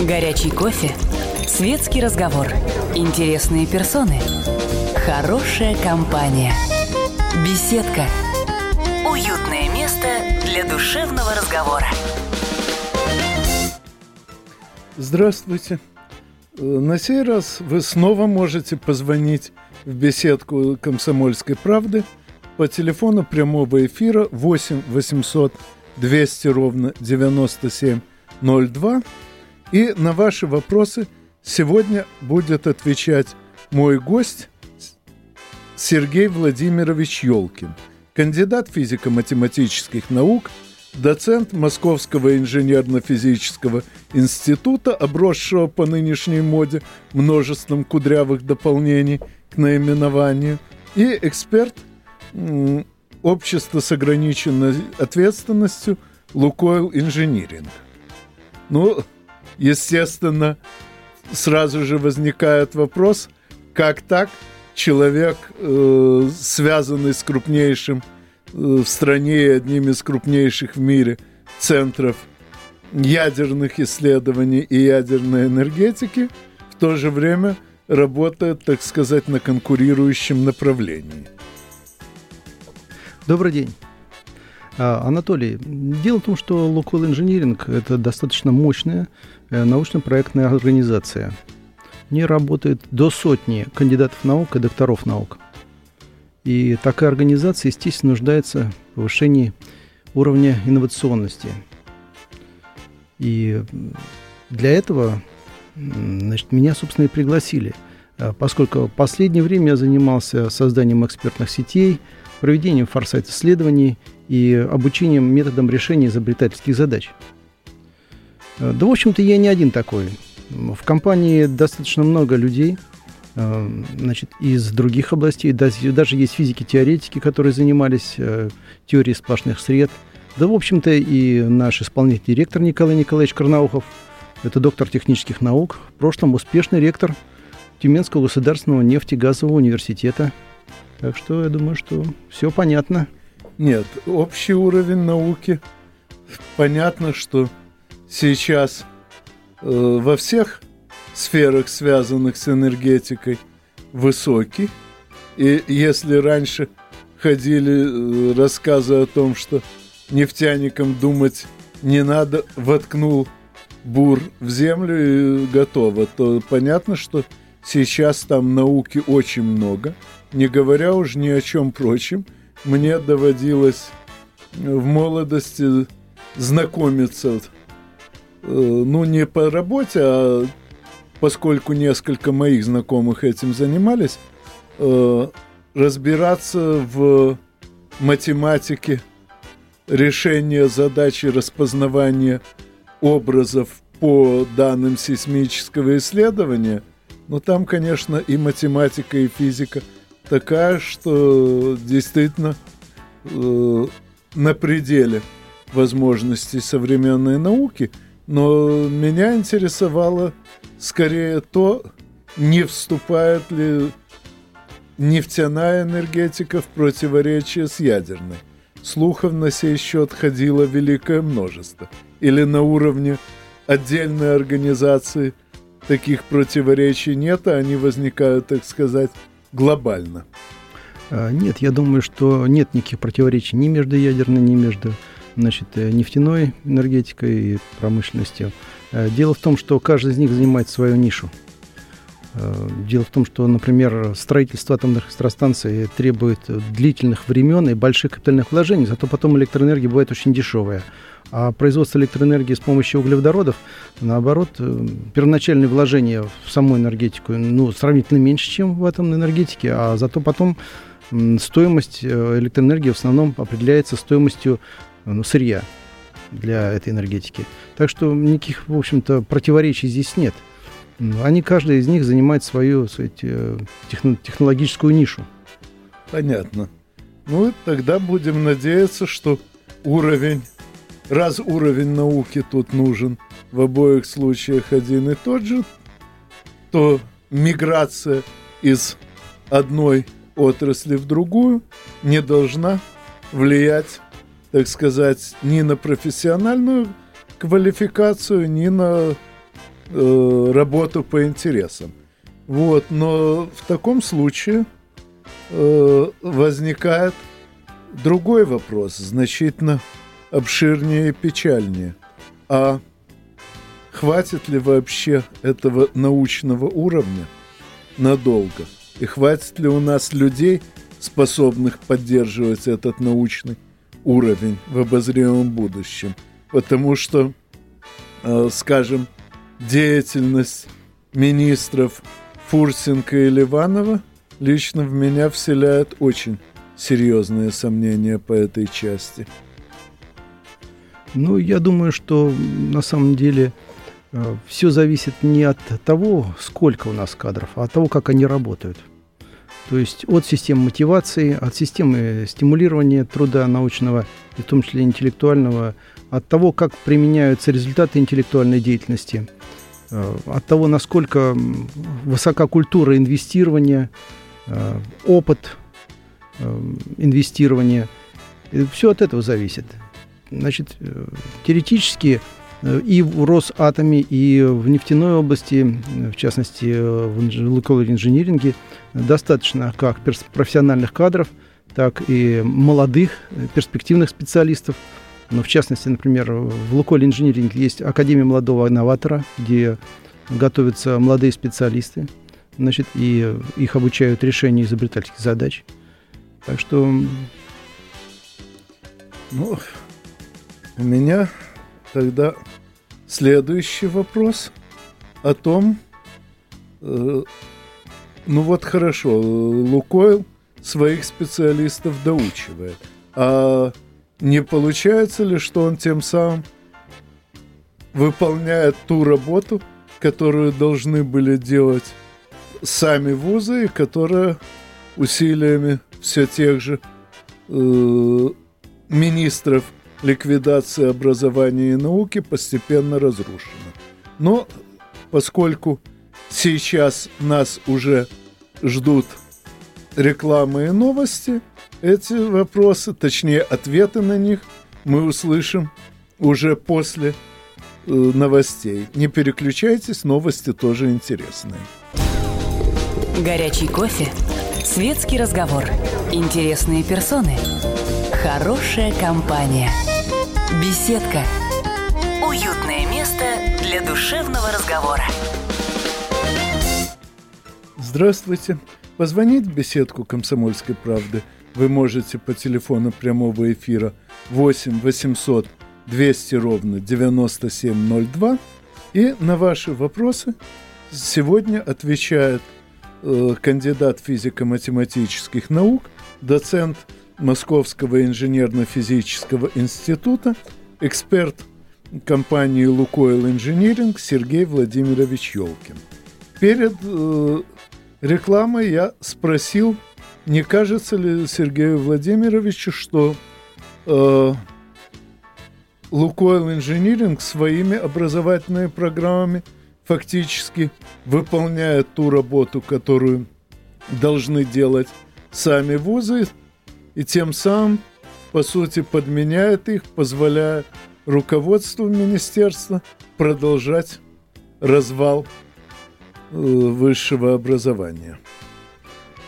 Горячий кофе. Светский разговор. Интересные персоны. Хорошая компания. Беседка. Уютное место для душевного разговора. Здравствуйте. На сей раз вы снова можете позвонить в беседку «Комсомольской правды» по телефону прямого эфира 8 800 200 ровно 9702. И на ваши вопросы сегодня будет отвечать мой гость Сергей Владимирович Ёлкин, кандидат физико-математических наук, доцент Московского инженерно-физического института, обросшего по нынешней моде множеством кудрявых дополнений к наименованию, и эксперт общества с ограниченной ответственностью Лукойл Инжиниринг. Ну, естественно, сразу же возникает вопрос, как так человек, э, связанный с крупнейшим э, в стране и одним из крупнейших в мире центров ядерных исследований и ядерной энергетики, в то же время работает, так сказать, на конкурирующем направлении. Добрый день. А, Анатолий, дело в том, что Лукойл Инжиниринг – это достаточно мощная научно-проектная организация. В ней работает до сотни кандидатов наук и докторов наук. И такая организация, естественно, нуждается в повышении уровня инновационности. И для этого значит, меня, собственно, и пригласили, А, поскольку в последнее время я занимался созданием экспертных сетей, проведением форсайт-исследований и обучением методам решения изобретательских задач. Э, Да, в общем-то, я не один такой. В компании достаточно много людей, э, значит, из других областей. Даже есть физики-теоретики, которые занимались э, теорией сплошных сред. Да, в общем-то, и наш исполнительный директор Николай Николаевич Карнаухов, это доктор технических наук, в прошлом успешный ректор Тюменского государственного нефтегазового университета. Так что я думаю, что все понятно. Нет, общий уровень науки. Понятно, что сейчас э, во всех сферах, связанных с энергетикой, высокий. И если раньше ходили э, рассказы о том, что нефтяникам думать не надо, воткнул бур в землю и готово, то понятно, что сейчас там науки очень много. Не говоря уж ни о чем прочем, мне доводилось в молодости знакомиться, ну, не по работе, а поскольку несколько моих знакомых этим занимались, э, разбираться в математике решения задачи распознавания образов по данным сейсмического исследования, но там, конечно, и математика, и физика такая, что действительно э, на пределе возможностей современной науки, но меня интересовало скорее то, не вступает ли нефтяная энергетика в противоречие с ядерной. Слухов на сей счет ходило великое множество. Или на уровне отдельной организации таких противоречий нет, а они возникают, так сказать, глобально. А, Нет, я думаю, что нет никаких противоречий ни между ядерной, ни между значит, э, нефтяной энергетикой и промышленностью. Э, Дело в том, что каждый из них занимает свою нишу. Э, Дело в том, что, например, строительство атомных электростанций требует длительных времен и больших капитальных вложений, зато потом электроэнергия бывает очень дешевая. А производство электроэнергии с помощью углеводородов, наоборот, первоначальные вложения в саму энергетику ну, сравнительно меньше, чем в атомной энергетике, а зато потом стоимость электроэнергии в основном определяется стоимостью ну, сырья для этой энергетики. Так что никаких, в общем-то, противоречий здесь нет. Они, каждый из них занимает свою сказать, э, техно- технологическую нишу. Понятно. Ну, тогда будем надеяться, что уровень, раз уровень науки тут нужен в обоих случаях один и тот же, то миграция из одной отрасли в другую не должна влиять, так сказать, ни на профессиональную квалификацию, ни на э, работу по интересам. Вот, но в таком случае э, возникает другой вопрос, значительно обширнее и печальнее. А хватит ли вообще этого научного уровня надолго? И хватит ли у нас людей, способных поддерживать этот научный уровень в обозримом будущем? Потому что, э, скажем, деятельность министров Фурсенко и Ливанова лично в меня вселяет очень серьезные сомнения по этой части. Ну, я думаю, что на самом деле э, все зависит не от того, сколько у нас кадров, а от того, как они работают. То есть от системы мотивации, от системы стимулирования труда научного, и в том числе интеллектуального, от того, как применяются результаты интеллектуальной деятельности, э, от того, насколько высока культура инвестирования, э, опыт инвестирования. Все от этого зависит. Значит, э, теоретически э, и в Росатоме, и в нефтяной области, в частности, в лукойл-инжиниринге, достаточно как профессиональных кадров, так и молодых, перспективных специалистов. Но в частности, например, в Лукойл инжиниринге есть Академия молодого инноватора, где готовятся молодые специалисты, значит, и их обучают решению изобретательских задач. Так что... Ну, у меня тогда следующий вопрос о том, э, ну вот хорошо, Лукойл своих специалистов доучивает, а не получается ли, что он тем самым выполняет ту работу, которую должны были делать сами вузы, и которая усилиями все тех же э, министров ликвидации образования и науки постепенно разрушена. Но поскольку сейчас нас уже ждут рекламы и новости, эти вопросы, точнее ответы на них, мы услышим уже после э, новостей. Не переключайтесь, новости тоже интересные. Горячий кофе, светский разговор, интересные персоны, хорошая компания – Беседка. Уютное место для душевного разговора. Здравствуйте. Позвонить в беседку «Комсомольской правды» вы можете по телефону прямого эфира 8 800 200 ровно 9702. И на ваши вопросы сегодня отвечает э, кандидат физико-математических наук, доцент Московского инженерно-физического института, эксперт компании «Лукойл Инжиниринг» Сергей Владимирович Елкин. Перед э, рекламой я спросил, не кажется ли Сергею Владимировичу, что э, Лукойл Инжиниринг своими образовательными программами фактически выполняет ту работу, которую должны делать сами вузы, и тем самым, по сути, подменяет их, позволяя руководству министерства продолжать развал э, высшего образования.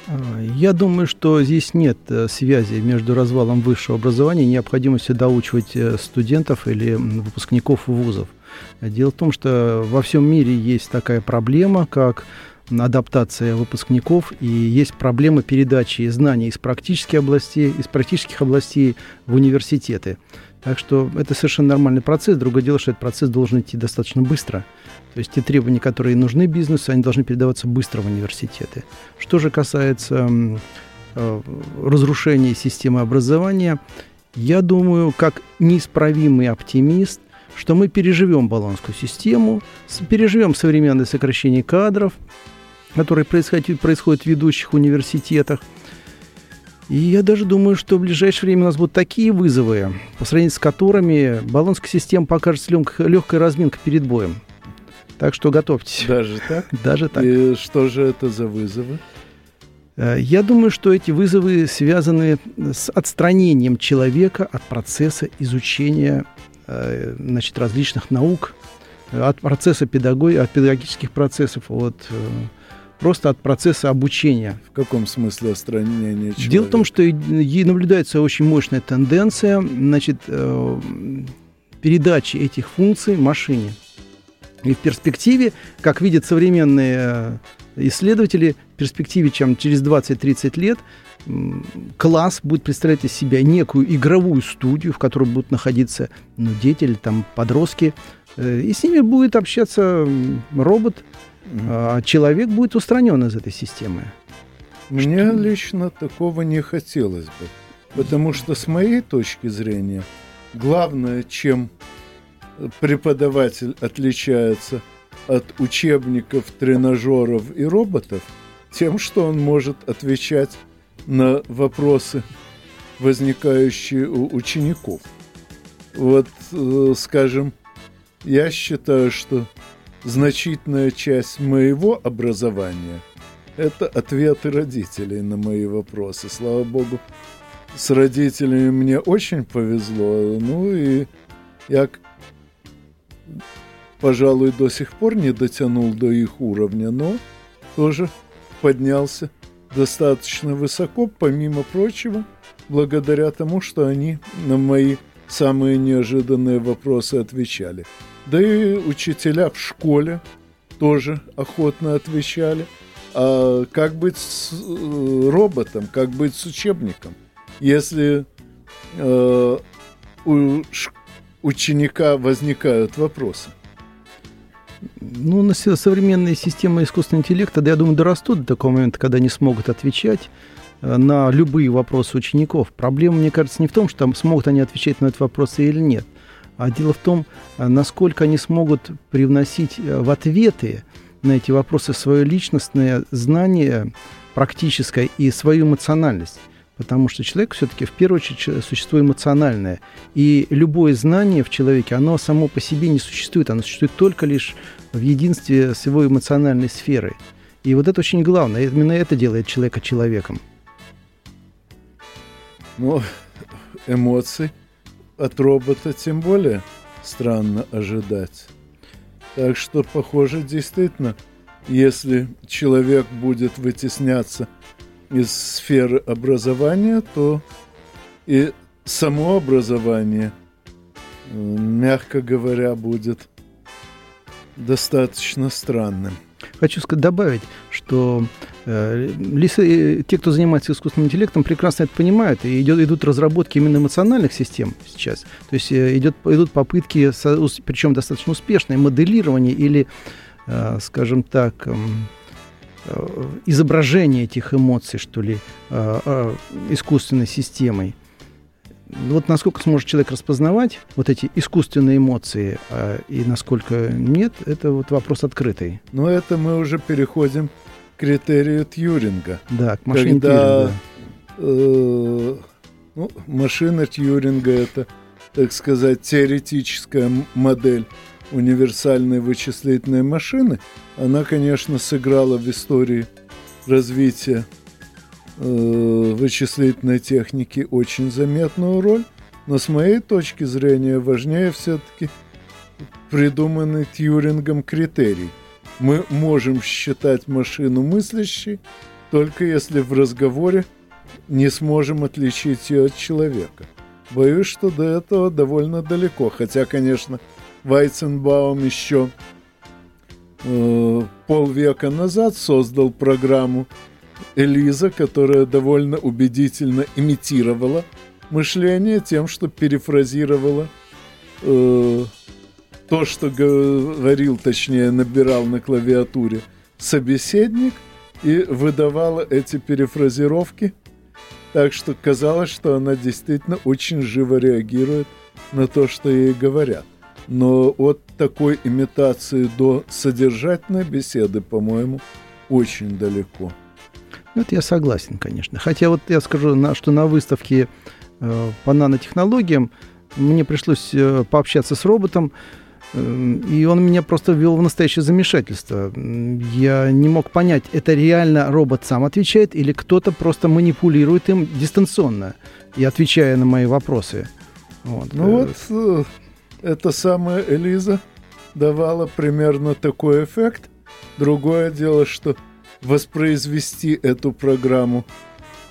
А, я думаю, что здесь нет э, связи между развалом высшего образования и необходимостью доучивать э, студентов или выпускников вузов. Дело в том, что во всем мире есть такая проблема, как адаптация выпускников, и есть проблема передачи знаний из практических областей, из практических областей в университеты. Так что это совершенно нормальный процесс. Другое дело, что этот процесс должен идти достаточно быстро. То есть те требования, которые нужны бизнесу, они должны передаваться быстро в университеты. Что же касается э, разрушения системы образования, я думаю, как неисправимый оптимист, что мы переживем баллонскую систему, переживем современное сокращение кадров, которые происходят, происходят в ведущих университетах. И я даже думаю, что в ближайшее время у нас будут такие вызовы, по сравнению с которыми баллонская система покажется легкой разминкой перед боем. Так что готовьтесь. Даже так? Даже так. И что же это за вызовы? Э, я думаю, что эти вызовы связаны с отстранением человека от процесса изучения э, значит, различных наук, от процесса педагогии, от педагогических процессов, от просто от процесса обучения. В каком смысле отстранения человека? Дело в том, что и наблюдается очень мощная тенденция значит, передачи этих функций машине. И в перспективе, как видят современные исследователи, в перспективе, чем через 20-30 лет, класс будет представлять из себя некую игровую студию, в которой будут находиться ну, дети или там подростки, э, и с ними будет общаться робот, а человек будет устранен из этой системы. Мне что? лично такого не хотелось бы, потому что с моей точки зрения главное, чем преподаватель отличается от учебников, тренажеров и роботов, тем, что он может отвечать на вопросы, возникающие у учеников. Вот, э, скажем, я считаю, что значительная часть моего образования – это ответы родителей на мои вопросы. Слава богу, с родителями мне очень повезло. Ну и я, пожалуй, до сих пор не дотянул до их уровня, но тоже поднялся достаточно высоко, помимо прочего, благодаря тому, что они на мои самые неожиданные вопросы отвечали. Да и учителя в школе тоже охотно отвечали. А как быть с э, роботом, как быть с учебником? Если э, у ученика возникают вопросы. Ну, на современные системы искусственного интеллекта, да, я думаю, дорастут до такого момента, когда они смогут отвечать э, на любые вопросы учеников. Проблема, мне кажется, не в том, что там смогут они отвечать на эти вопросы или нет, а дело в том, э, насколько они смогут привносить э, в ответы на эти вопросы свое личностное знание практическое и свою эмоциональность. Потому что человек все-таки в первую очередь существо эмоциональное. И любое знание в человеке, оно само по себе не существует. Оно существует только лишь в единстве с его эмоциональной сферой. И вот это очень главное. Именно это делает человека человеком. Ну, эмоций от робота тем более странно ожидать. Так что, похоже, действительно, если человек будет вытесняться из сферы образования, то и само образование, э, мягко говоря, будет достаточно странным. Хочу сказать, добавить, что э, лисы, э, те, кто занимается искусственным интеллектом, прекрасно это понимают, и идет, идут разработки именно эмоциональных систем сейчас. То есть э, идет, идут попытки, причем достаточно успешные, моделирования или, скажем так, э, Э, изображение этих эмоций, что ли, искусственной системой. Вот насколько сможет человек распознавать вот эти искусственные эмоции и насколько нет, это вот вопрос открытый. Но это мы уже переходим к критерию Тьюринга. Да, к машине когда, Тьюринга. Э, ну, машина Тьюринга это, так сказать, теоретическая модель универсальной вычислительной машины, она, конечно, сыграла в истории развития вычислительной техники очень заметную роль, но с моей точки зрения важнее все-таки придуманный Тьюрингом критерий. Мы можем считать машину мыслящей, только если в разговоре не сможем отличить ее от человека. Боюсь, что до этого довольно далеко, хотя, конечно, Вайценбаум еще э, полвека назад создал программу Элиза, которая довольно убедительно имитировала мышление тем, что перефразировала э, то, что говорил, точнее, набирал на клавиатуре собеседник и выдавала эти перефразировки. Так что казалось, что она действительно очень живо реагирует на то, что ей говорят. Но от такой имитации до содержательной беседы, по-моему, очень далеко. Это я согласен, конечно. Хотя вот я скажу, что на выставке э, по нанотехнологиям мне пришлось э, пообщаться с роботом, э, и он меня просто ввел в настоящее замешательство. Я не мог понять, это реально робот сам отвечает или кто-то просто манипулирует им дистанционно и отвечая на мои вопросы. Вот. Ну вот эта самая Элиза давало примерно такой эффект. Другое дело, что воспроизвести эту программу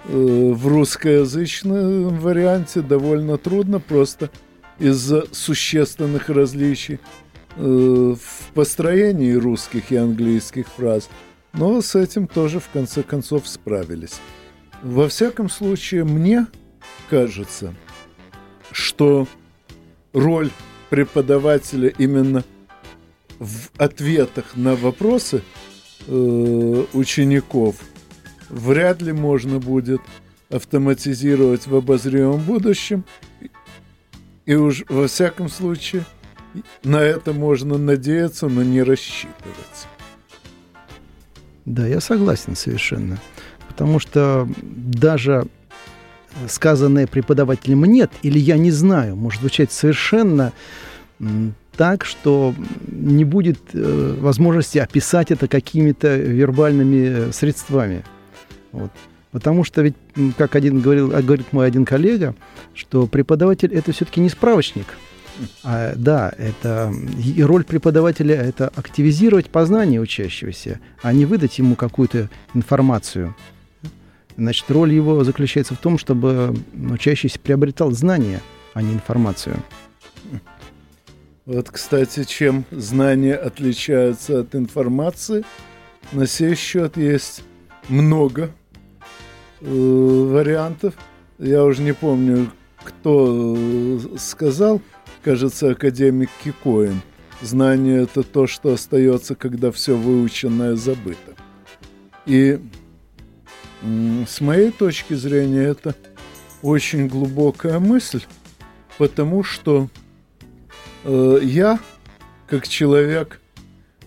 э, в русскоязычном варианте довольно трудно, просто из-за существенных различий э, в построении русских и английских фраз. Но с этим тоже в конце концов справились. Во всяком случае, мне кажется, что роль преподавателя именно в ответах на вопросы э, учеников вряд ли можно будет автоматизировать в обозримом будущем. И уж во всяком случае на это можно надеяться, но не рассчитывать. Да, я согласен совершенно. Потому что даже сказанное преподавателем «нет» или «я не знаю» может звучать совершенно так, что не будет э, возможности описать это какими-то вербальными средствами. Вот. Потому что ведь, как один говорил, а, говорит мой один коллега, что преподаватель это все-таки не справочник. А, да, это и роль преподавателя это активизировать познание учащегося, а не выдать ему какую-то информацию. Значит, роль его заключается в том, чтобы учащийся приобретал знания, а не информацию. Вот, кстати, чем знания отличаются от информации, на сей счет есть много э, вариантов. Я уже не помню, кто э, сказал, кажется, академик Кикоин. Знание – это то, что остается, когда все выученное забыто. И с моей точки зрения, это очень глубокая мысль, потому что я, как человек,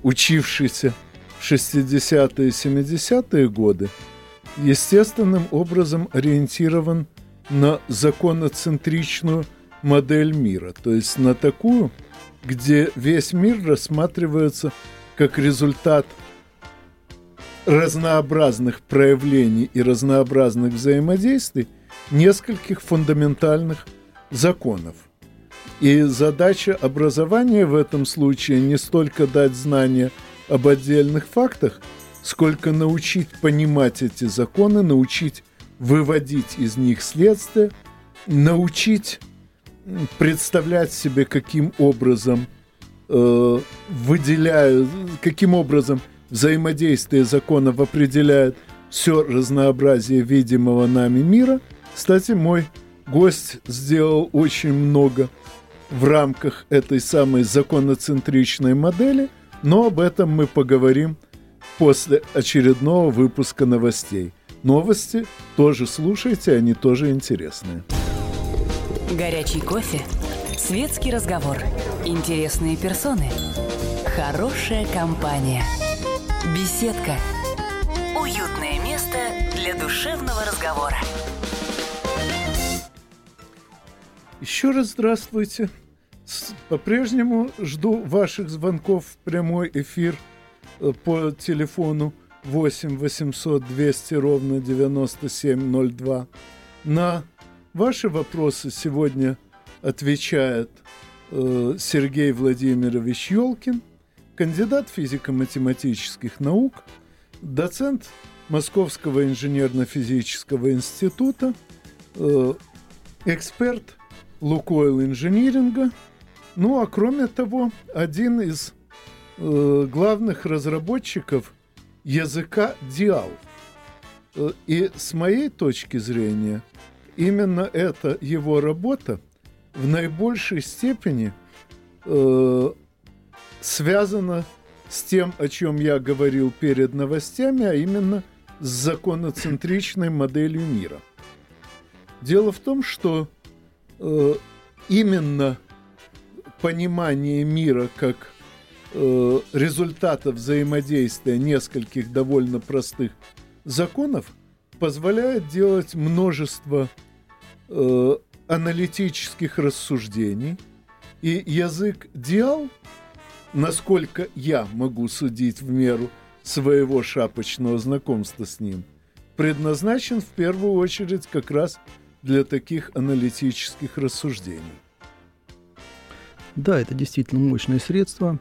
учившийся в 60-е и 70-е годы, естественным образом ориентирован на законоцентричную модель мира, то есть на такую, где весь мир рассматривается как результат – разнообразных проявлений и разнообразных взаимодействий нескольких фундаментальных законов. И задача образования в этом случае не столько дать знания об отдельных фактах, сколько научить понимать эти законы, научить выводить из них следствие, научить представлять себе, каким образом э, выделяют, каким образом – взаимодействие законов определяет все разнообразие видимого нами мира. Кстати, мой гость сделал очень много в рамках этой самой законоцентричной модели, но об этом мы поговорим после очередного выпуска новостей. Новости тоже слушайте, они тоже интересные. Горячий кофе, светский разговор, интересные персоны, хорошая компания – Беседка. Уютное место для душевного разговора. Еще раз здравствуйте. По-прежнему жду ваших звонков в прямой эфир э, по телефону 8 800 200 ровно 9702. На ваши вопросы сегодня отвечает э, Сергей Владимирович Елкин – кандидат физико-математических наук, доцент Московского инженерно-физического института, э, эксперт Лукойл инжиниринга, ну а кроме того, один из э, главных разработчиков языка Диал. Э, и с моей точки зрения, именно эта его работа в наибольшей степени э, связано с тем, о чем я говорил перед новостями, а именно с законоцентричной моделью мира. Дело в том, что э, именно понимание мира как э, результата взаимодействия нескольких довольно простых законов позволяет делать множество э, аналитических рассуждений. И язык диал – насколько я могу судить в меру своего шапочного знакомства с ним, предназначен в первую очередь как раз для таких аналитических рассуждений. Да, это действительно мощное средство.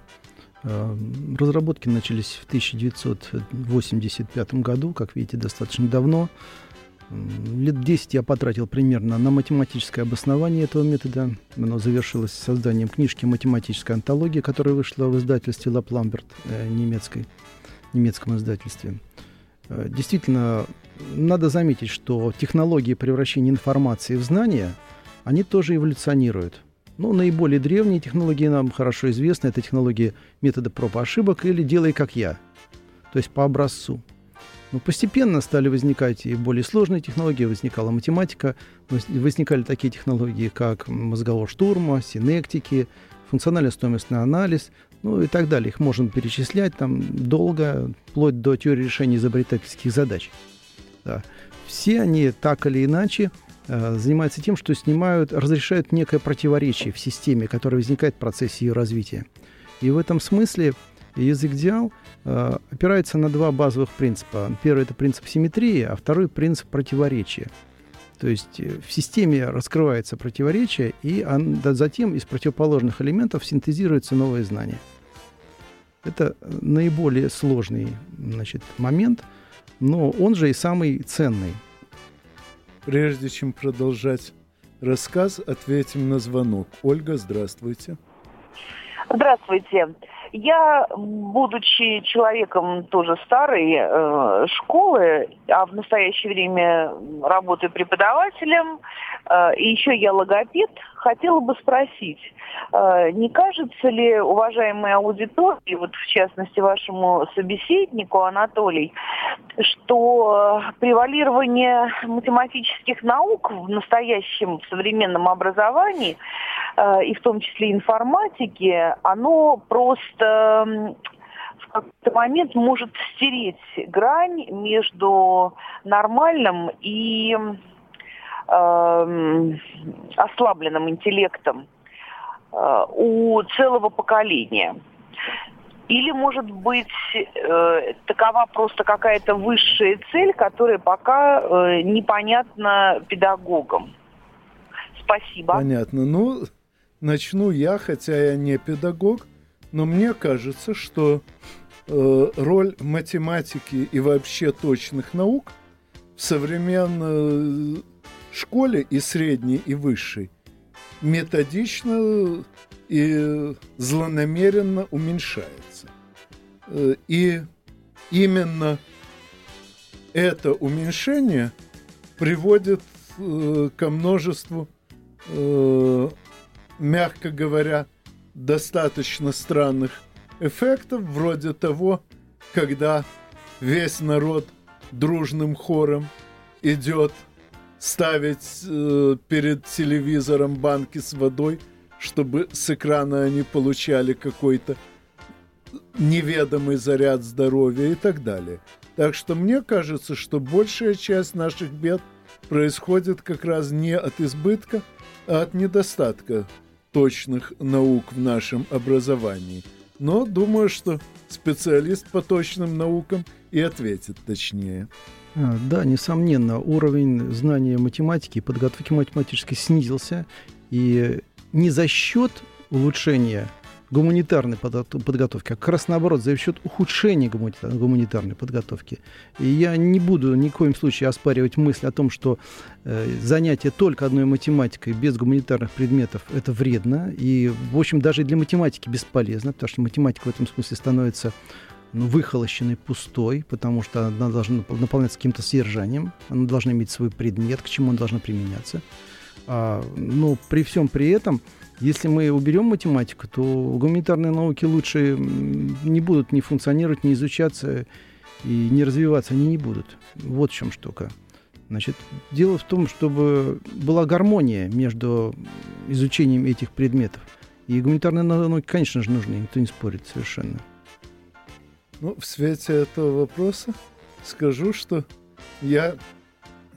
Э, разработки начались в 1985 году, как видите, достаточно давно. Лет 10 я потратил примерно на математическое обоснование этого метода. Оно завершилось созданием книжки «Математическая антология», которая вышла в издательстве «Ла Пламберт» э, немецкой, немецком издательстве. Э, действительно, надо заметить, что технологии превращения информации в знания, они тоже эволюционируют. Ну, наиболее древние технологии нам хорошо известны. Это технологии метода проб и ошибок или «делай как я», то есть по образцу. Но постепенно стали возникать и более сложные технологии, возникала математика, возникали такие технологии, как мозгового штурма, синектики, функционально-стоимостный анализ, ну и так далее. Их можно перечислять там долго, вплоть до теории решения изобретательских задач. Да. Все они так или иначе занимаются тем, что снимают, разрешают некое противоречие в системе, которое возникает в процессе ее развития. И в этом смысле язык диал э, опирается на два базовых принципа. Первый – это принцип симметрии, а второй – принцип противоречия. То есть э, в системе раскрывается противоречие, и он, да, затем из противоположных элементов синтезируется новое знание. Это наиболее сложный значит, момент, но он же и самый ценный. Прежде чем продолжать рассказ, ответим на звонок. Ольга, здравствуйте. Здравствуйте. Я, будучи человеком тоже старой э, школы, а в настоящее время работаю преподавателем, и еще я логопед, хотела бы спросить, э, не кажется ли, уважаемой аудитории, вот в частности вашему собеседнику Анатолий, что превалирование математических наук в настоящем современном образовании Э, и в том числе информатики, оно просто в какой-то момент может стереть грань между нормальным и э, ослабленным интеллектом э, у целого поколения. Или, может быть, э, такова просто какая-то высшая цель, которая пока э, непонятна педагогам. Спасибо. Понятно. Ну, начну я, хотя я не педагог, но мне кажется, что э, роль математики и вообще точных наук в современной школе и средней, и высшей методично и злонамеренно уменьшается. Э, и именно это уменьшение приводит э, ко множеству э, мягко говоря, достаточно странных эффектов, вроде того, когда весь народ дружным хором идет ставить э, перед телевизором банки с водой, чтобы с экрана они получали какой-то неведомый заряд здоровья и так далее. Так что мне кажется, что большая часть наших бед происходит как раз не от избытка, а от недостатка точных наук в нашем образовании. Но думаю, что специалист по точным наукам и ответит точнее. А, да, несомненно, уровень знания математики и подготовки математической снизился. И не за счет улучшения гуманитарной подготовки, а как раз наоборот, за счет ухудшения гуманитарной подготовки. И я не буду ни в коем случае оспаривать мысль о том, что э, занятие только одной математикой без гуманитарных предметов – это вредно. И, в общем, даже для математики бесполезно, потому что математика в этом смысле становится ну, выхолощенной, пустой, потому что она должна наполняться каким-то содержанием, она должна иметь свой предмет, к чему она должна применяться. А, но при всем при этом – если мы уберем математику, то гуманитарные науки лучше не будут ни функционировать, ни изучаться и не развиваться они не будут. Вот в чем штука. Значит, дело в том, чтобы была гармония между изучением этих предметов. И гуманитарные науки, конечно же, нужны, никто не спорит совершенно. Ну, в свете этого вопроса скажу, что я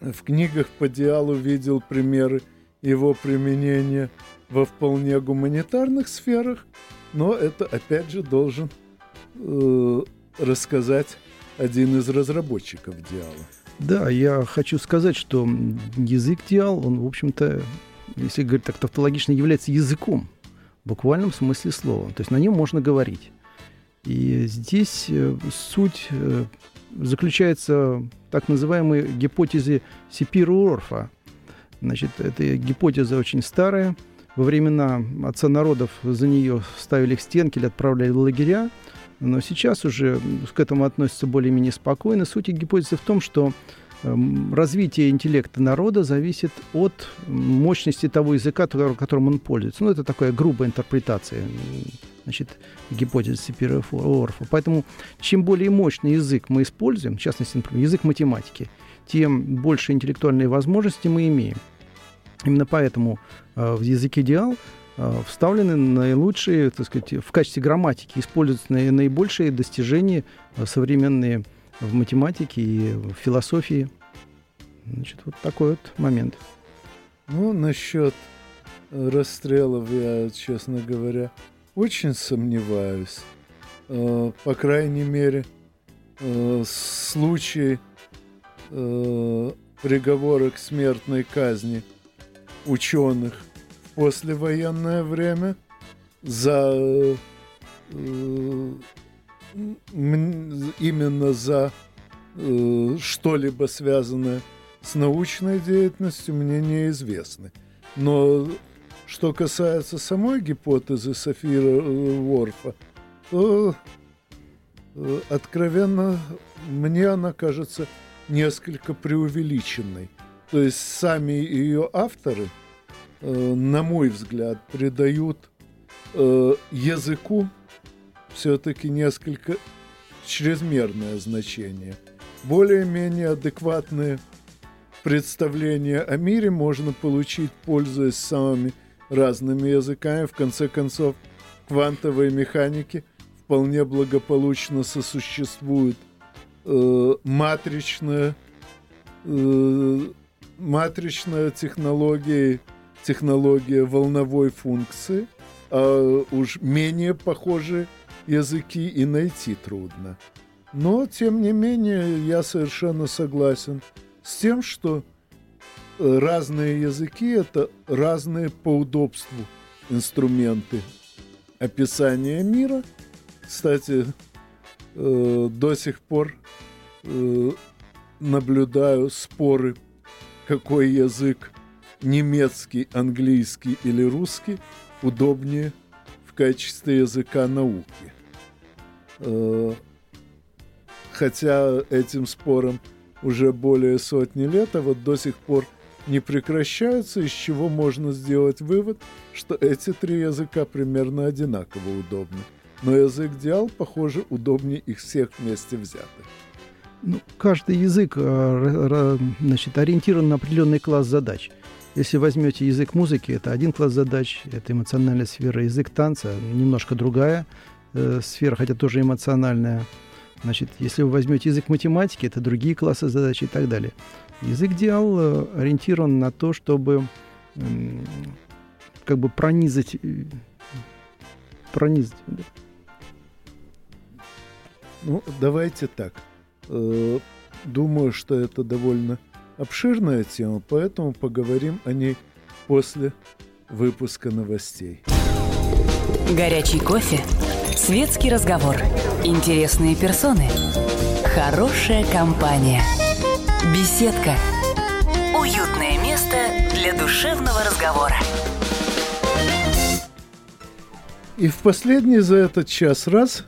в книгах по диалу видел примеры его применения во вполне гуманитарных сферах, но это опять же должен э, рассказать один из разработчиков Диала. Да, я хочу сказать, что язык Диал, он, в общем-то, если говорить так тавтологично, является языком в буквальном смысле слова. То есть на нем можно говорить. И здесь э, суть э, заключается в так называемой гипотезе Сипира-Орфа. Значит, эта гипотеза очень старая. Во времена отца народов за нее ставили к стенке или отправляли в лагеря. Но сейчас уже к этому относятся более-менее спокойно. Суть гипотезы в том, что эм, развитие интеллекта народа зависит от мощности того языка, которым он пользуется. Ну, это такая грубая интерпретация значит, гипотезы Сапира-Орфа. Поэтому чем более мощный язык мы используем, в частности, например, язык математики, тем больше интеллектуальные возможности мы имеем. Именно поэтому э, в язык идеал э, вставлены наилучшие, так сказать, в качестве грамматики используются наибольшие достижения э, современные в математике и в философии. Значит, вот такой вот момент. Ну, насчет расстрелов я, честно говоря, очень сомневаюсь. Э, по крайней мере, э, случаи э, приговора к смертной казни ученых в послевоенное время за именно за что-либо связанное с научной деятельностью мне неизвестны. Но что касается самой гипотезы Софира Ворфа, то э, откровенно мне она кажется несколько преувеличенной. То есть сами ее авторы, э, на мой взгляд, придают э, языку все-таки несколько чрезмерное значение. Более-менее адекватные представления о мире можно получить, пользуясь самыми разными языками. В конце концов, квантовой механики вполне благополучно сосуществует э, матричная, э, матричная технология, технология волновой функции, а уж менее похожие языки и найти трудно. Но, тем не менее, я совершенно согласен с тем, что разные языки – это разные по удобству инструменты описания мира. Кстати, э, до сих пор э, наблюдаю споры, какой язык немецкий, английский или русский удобнее в качестве языка науки. Э, хотя этим спором уже более сотни лет, а вот до сих пор не прекращаются, из чего можно сделать вывод, что эти три языка примерно одинаково удобны. Но язык диал, похоже, удобнее их всех вместе взятых. Ну, каждый язык э, значит, ориентирован на определенный класс задач. Если возьмете язык музыки, это один класс задач, это эмоциональная сфера. Язык танца немножко другая э, сфера, хотя тоже эмоциональная. Значит, если вы возьмете язык математики, это другие классы задач и так далее. Язык диал э, ориентирован на то, чтобы как бы пронизать, э, пронизать. Ну, давайте так. Э, думаю, что это довольно обширная тема, поэтому поговорим о ней после выпуска новостей. Горячий кофе, светский разговор, интересные персоны, хорошая компания – Беседка. Уютное место для душевного разговора. И в последний за этот час раз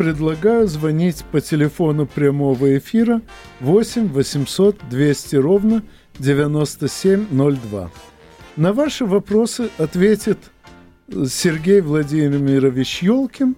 предлагаю звонить по телефону прямого эфира 8 800 200 ровно 9702. На ваши вопросы ответит Сергей Владимирович Елкин,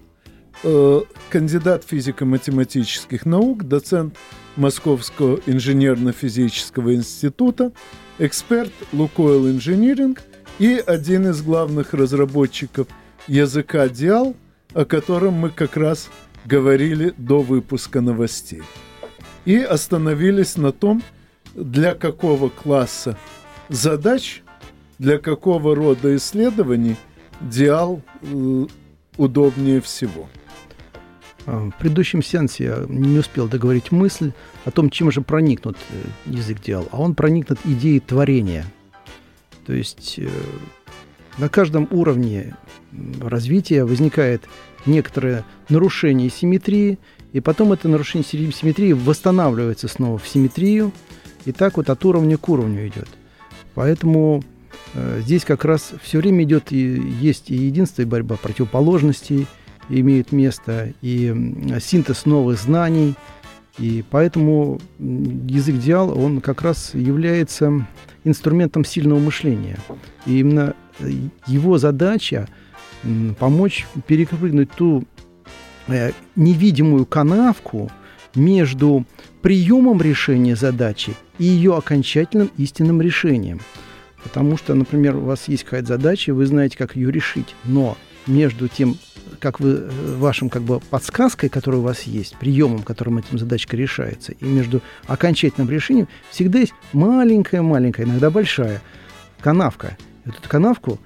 э, кандидат физико-математических наук, доцент Московского инженерно-физического института, эксперт Лукойл Инжиниринг и один из главных разработчиков языка Диал, о котором мы как раз говорили до выпуска новостей. И остановились на том, для какого класса задач, для какого рода исследований Диал э, удобнее всего. А, в предыдущем сеансе я не успел договорить мысль о том, чем же проникнут э, язык диал. А он проникнут идеей творения. То есть э, на каждом уровне развития возникает некоторое нарушение симметрии, и потом это нарушение симметрии восстанавливается снова в симметрию, и так вот от уровня к уровню идет. Поэтому э, здесь как раз все время идет и есть и единство, и борьба противоположностей имеет место, и синтез новых знаний. И поэтому язык диал, он как раз является инструментом сильного мышления. И именно э, его задача помочь перепрыгнуть ту э, невидимую канавку между приемом решения задачи и ее окончательным истинным решением. Потому что, например, у вас есть какая-то задача, вы знаете, как ее решить, но между тем, как вы, э, вашим как бы подсказкой, которая у вас есть, приемом, которым эта задачка решается, и между окончательным решением всегда есть маленькая-маленькая, иногда большая канавка. Эту канавку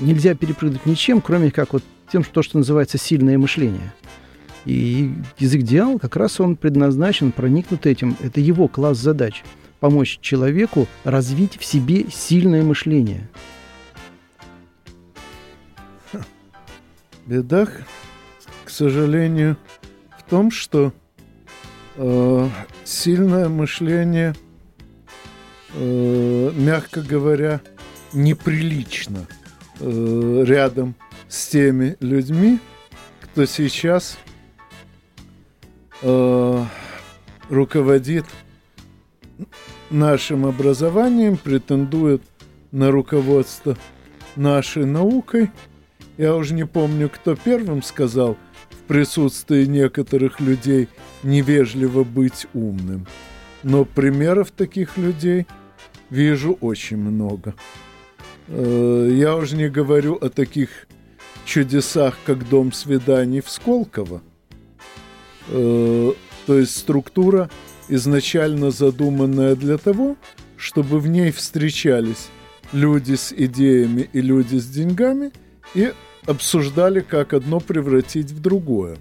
нельзя перепрыгнуть ничем, кроме как вот тем, что, то, что называется сильное мышление. И язык диал как раз он предназначен проникнуть этим. Это его класс задач. Помочь человеку развить в себе сильное мышление. Беда, к сожалению, в том, что э, сильное мышление, э, мягко говоря, неприлично э, рядом с теми людьми, кто сейчас э, руководит нашим образованием, претендует на руководство нашей наукой. Я уже не помню, кто первым сказал в присутствии некоторых людей невежливо быть умным. Но примеров таких людей вижу очень много. Э, я уже не говорю о таких чудесах, как дом свиданий в Сколково – Э, то есть структура, изначально задуманная для того, чтобы в ней встречались люди с идеями и люди с деньгами и обсуждали, как одно превратить в другое.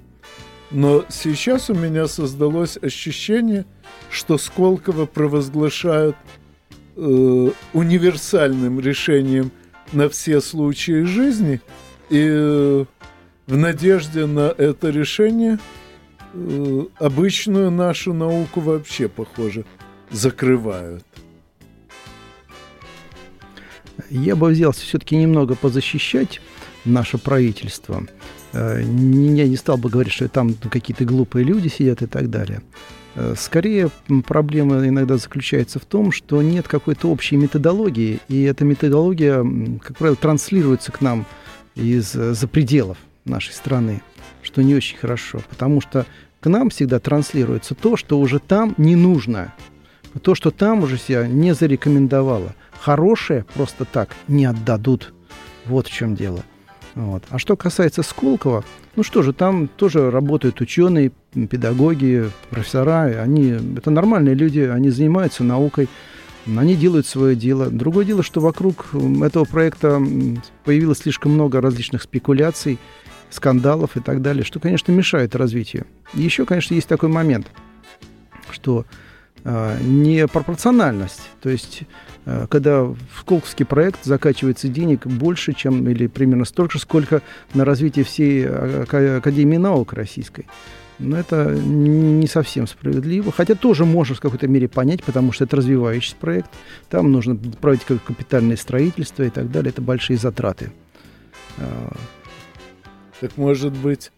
Но сейчас у меня создалось ощущение, что Сколково провозглашают э, универсальным решением на все случаи жизни, и э, в надежде на это решение – Э, обычную нашу науку вообще, похоже, закрывают. Я бы взялся все-таки немного позащищать наше правительство. Я не стал бы говорить, что там какие-то глупые люди сидят и так далее. Э, скорее, проблема иногда заключается в том, что нет какой-то общей методологии, и эта методология, как правило, транслируется к нам из-за пределов нашей страны что не очень хорошо, потому что к нам всегда транслируется то, что уже там не нужно, то, что там уже себя не зарекомендовало. Хорошее просто так не отдадут. Вот в чем дело. Вот. А что касается Сколково, ну что же, там тоже работают ученые, педагоги, профессора. Они, это нормальные люди, они занимаются наукой, они делают свое дело. Другое дело, что вокруг этого проекта появилось слишком много различных спекуляций, скандалов и так далее, что, конечно, мешает развитию. Еще, конечно, есть такой момент, что э, непропорциональность. То есть, э, когда в Сколковский проект закачивается денег больше, чем или примерно столько же, сколько на развитие всей Академии наук российской. Но это не совсем справедливо. Хотя тоже можно в какой-то мере понять, потому что это развивающийся проект. Там нужно проводить капитальное строительство и так далее. Это большие затраты. А, так может быть,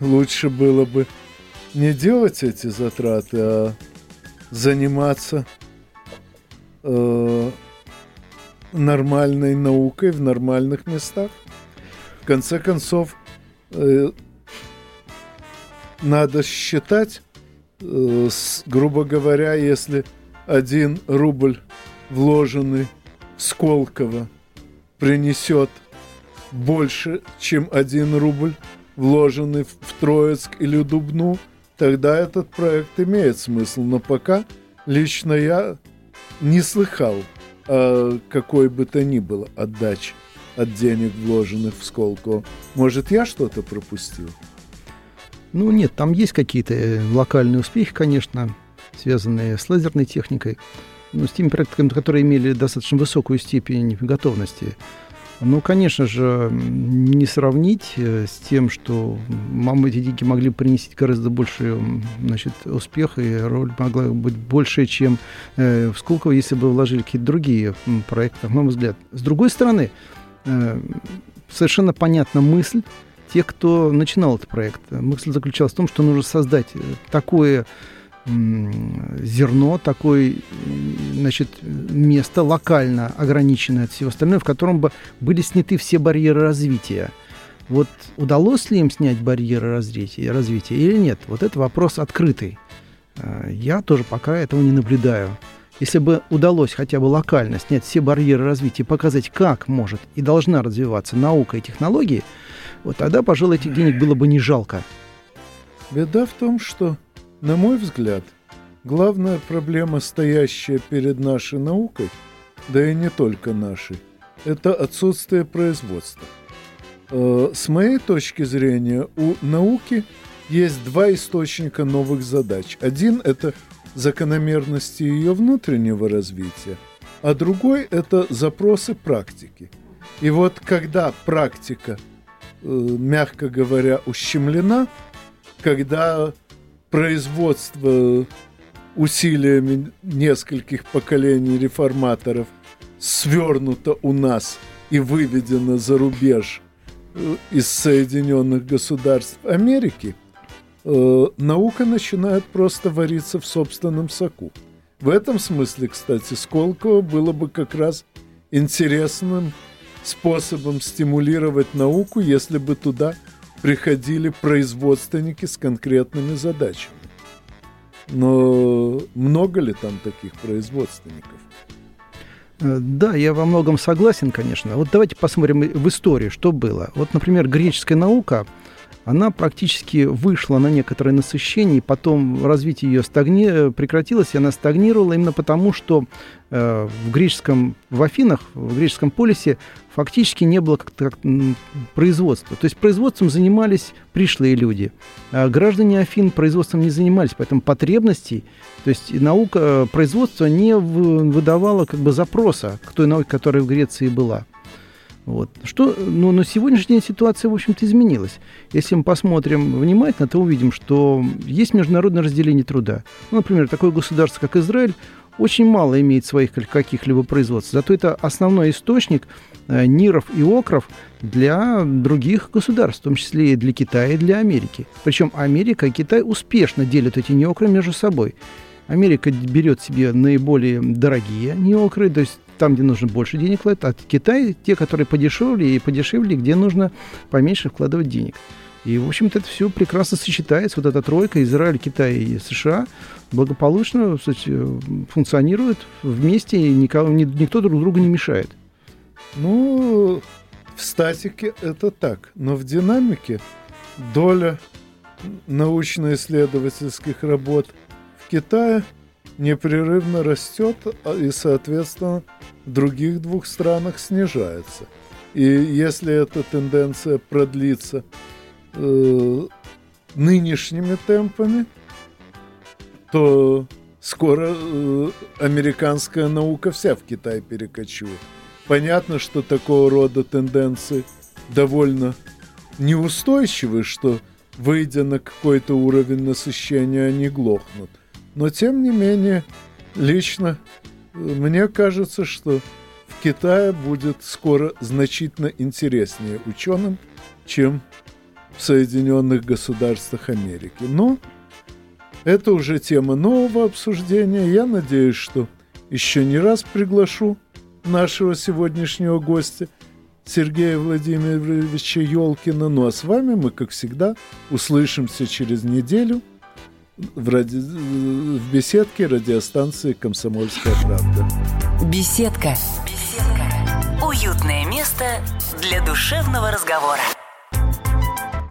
лучше было бы не делать эти затраты, а заниматься э, нормальной наукой в нормальных местах. В конце концов, э, надо считать, э, с, грубо говоря, если один рубль, вложенный в Сколково, принесет – больше, чем один рубль, вложенный в Троицк или Дубну, тогда этот проект имеет смысл. Но пока лично я не слыхал о какой бы то ни было отдаче от денег, вложенных в Сколково. Может, я что-то пропустил? Ну, нет, там есть какие-то э, локальные успехи, конечно, связанные с лазерной техникой, но с теми проектами, которые имели достаточно высокую степень готовности Ну, конечно же, не сравнить э, с тем, что мамы эти деньги могли принести гораздо больше значит, успеха, и роль могла быть больше, чем э, в Сколково, если бы вложили какие-то другие проекты, на мой взгляд. С другой стороны, э, совершенно понятна мысль тех, кто начинал этот проект. Мысль заключалась в том, что нужно создать э, такое зерно, такое значит, место локально ограниченное от всего остального, в котором бы были сняты все барьеры развития. Вот удалось ли им снять барьеры развития, развития или нет? Вот это вопрос открытый. Э, я тоже пока этого не наблюдаю. Если бы удалось хотя бы локально снять все барьеры развития показать, как может и должна развиваться наука и технологии, вот тогда, пожалуй, этих денег было бы не жалко. Беда в том, что, на мой взгляд, главная проблема, стоящая перед нашей наукой, да и не только нашей, это отсутствие производства. Э, с моей точки зрения, у науки есть два источника новых задач. Один – это закономерности ее внутреннего развития, а другой – это запросы практики. И вот когда практика, мягко говоря, ущемлена, когда производство усилиями нескольких поколений реформаторов свернуто у нас и выведено за рубеж э, из Соединенных Государств Америки – э, наука начинает просто вариться в собственном соку. В этом смысле, кстати, Сколково было бы как раз интересным способом стимулировать науку, если бы туда приходили производственники с конкретными задачами. Но много ли там таких производственников? Э, да, я во многом согласен, конечно. Вот давайте посмотрим в истории, что было. Вот, например, греческая наука – она практически вышла на некоторое насыщение, потом развитие ее стагни... прекратилось, и она стагнировала именно потому, что э, в греческом, в Афинах, в греческом полисе фактически не было как как производства. То есть производством занимались пришлые люди. А граждане Афин производством не занимались, поэтому потребностей, то есть наука производства не выдавала как бы запроса к той науке, которая в Греции была. Вот. Что, ну, на сегодняшний день ситуация, в общем-то, изменилась. Если мы посмотрим внимательно, то увидим, что есть международное разделение труда. Ну, например, такое государство, как Израиль, очень мало имеет своих каких-либо производств. Зато это основной источник э, ниров и окров для других государств, в том числе и для Китая, и для Америки. Причем Америка и Китай успешно делят эти неокры между собой. Америка берет себе наиболее дорогие неокры, то есть там, где нужно больше денег вкладывать, а Китай те, которые подешевле и подешевле, где нужно поменьше вкладывать денег. И, в общем-то, это все прекрасно сочетается. Вот эта тройка, Израиль, Китай и США, благополучно кстати, функционируют вместе, и никого, никто друг другу не мешает. Ну, в статике это так, но в динамике доля научно-исследовательских работ в Китае непрерывно растет а, и, соответственно, в других двух странах снижается. И если эта тенденция продлится э, нынешними темпами, то скоро э, американская наука вся в Китай перекочует. Понятно, что такого рода тенденции довольно неустойчивы, что, выйдя на какой-то уровень насыщения, они глохнут. Но, тем не менее, лично мне кажется, что в Китае будет скоро значительно интереснее ученым, чем в Соединенных Государствах Америки. Но это уже тема нового обсуждения. Я надеюсь, что еще не раз приглашу нашего сегодняшнего гостя Сергея Владимировича Елкина. Ну а с вами мы, как всегда, услышимся через неделю – в, ради... в беседке радиостанции «Комсомольская правда». Беседка. Беседка. Уютное место для душевного разговора.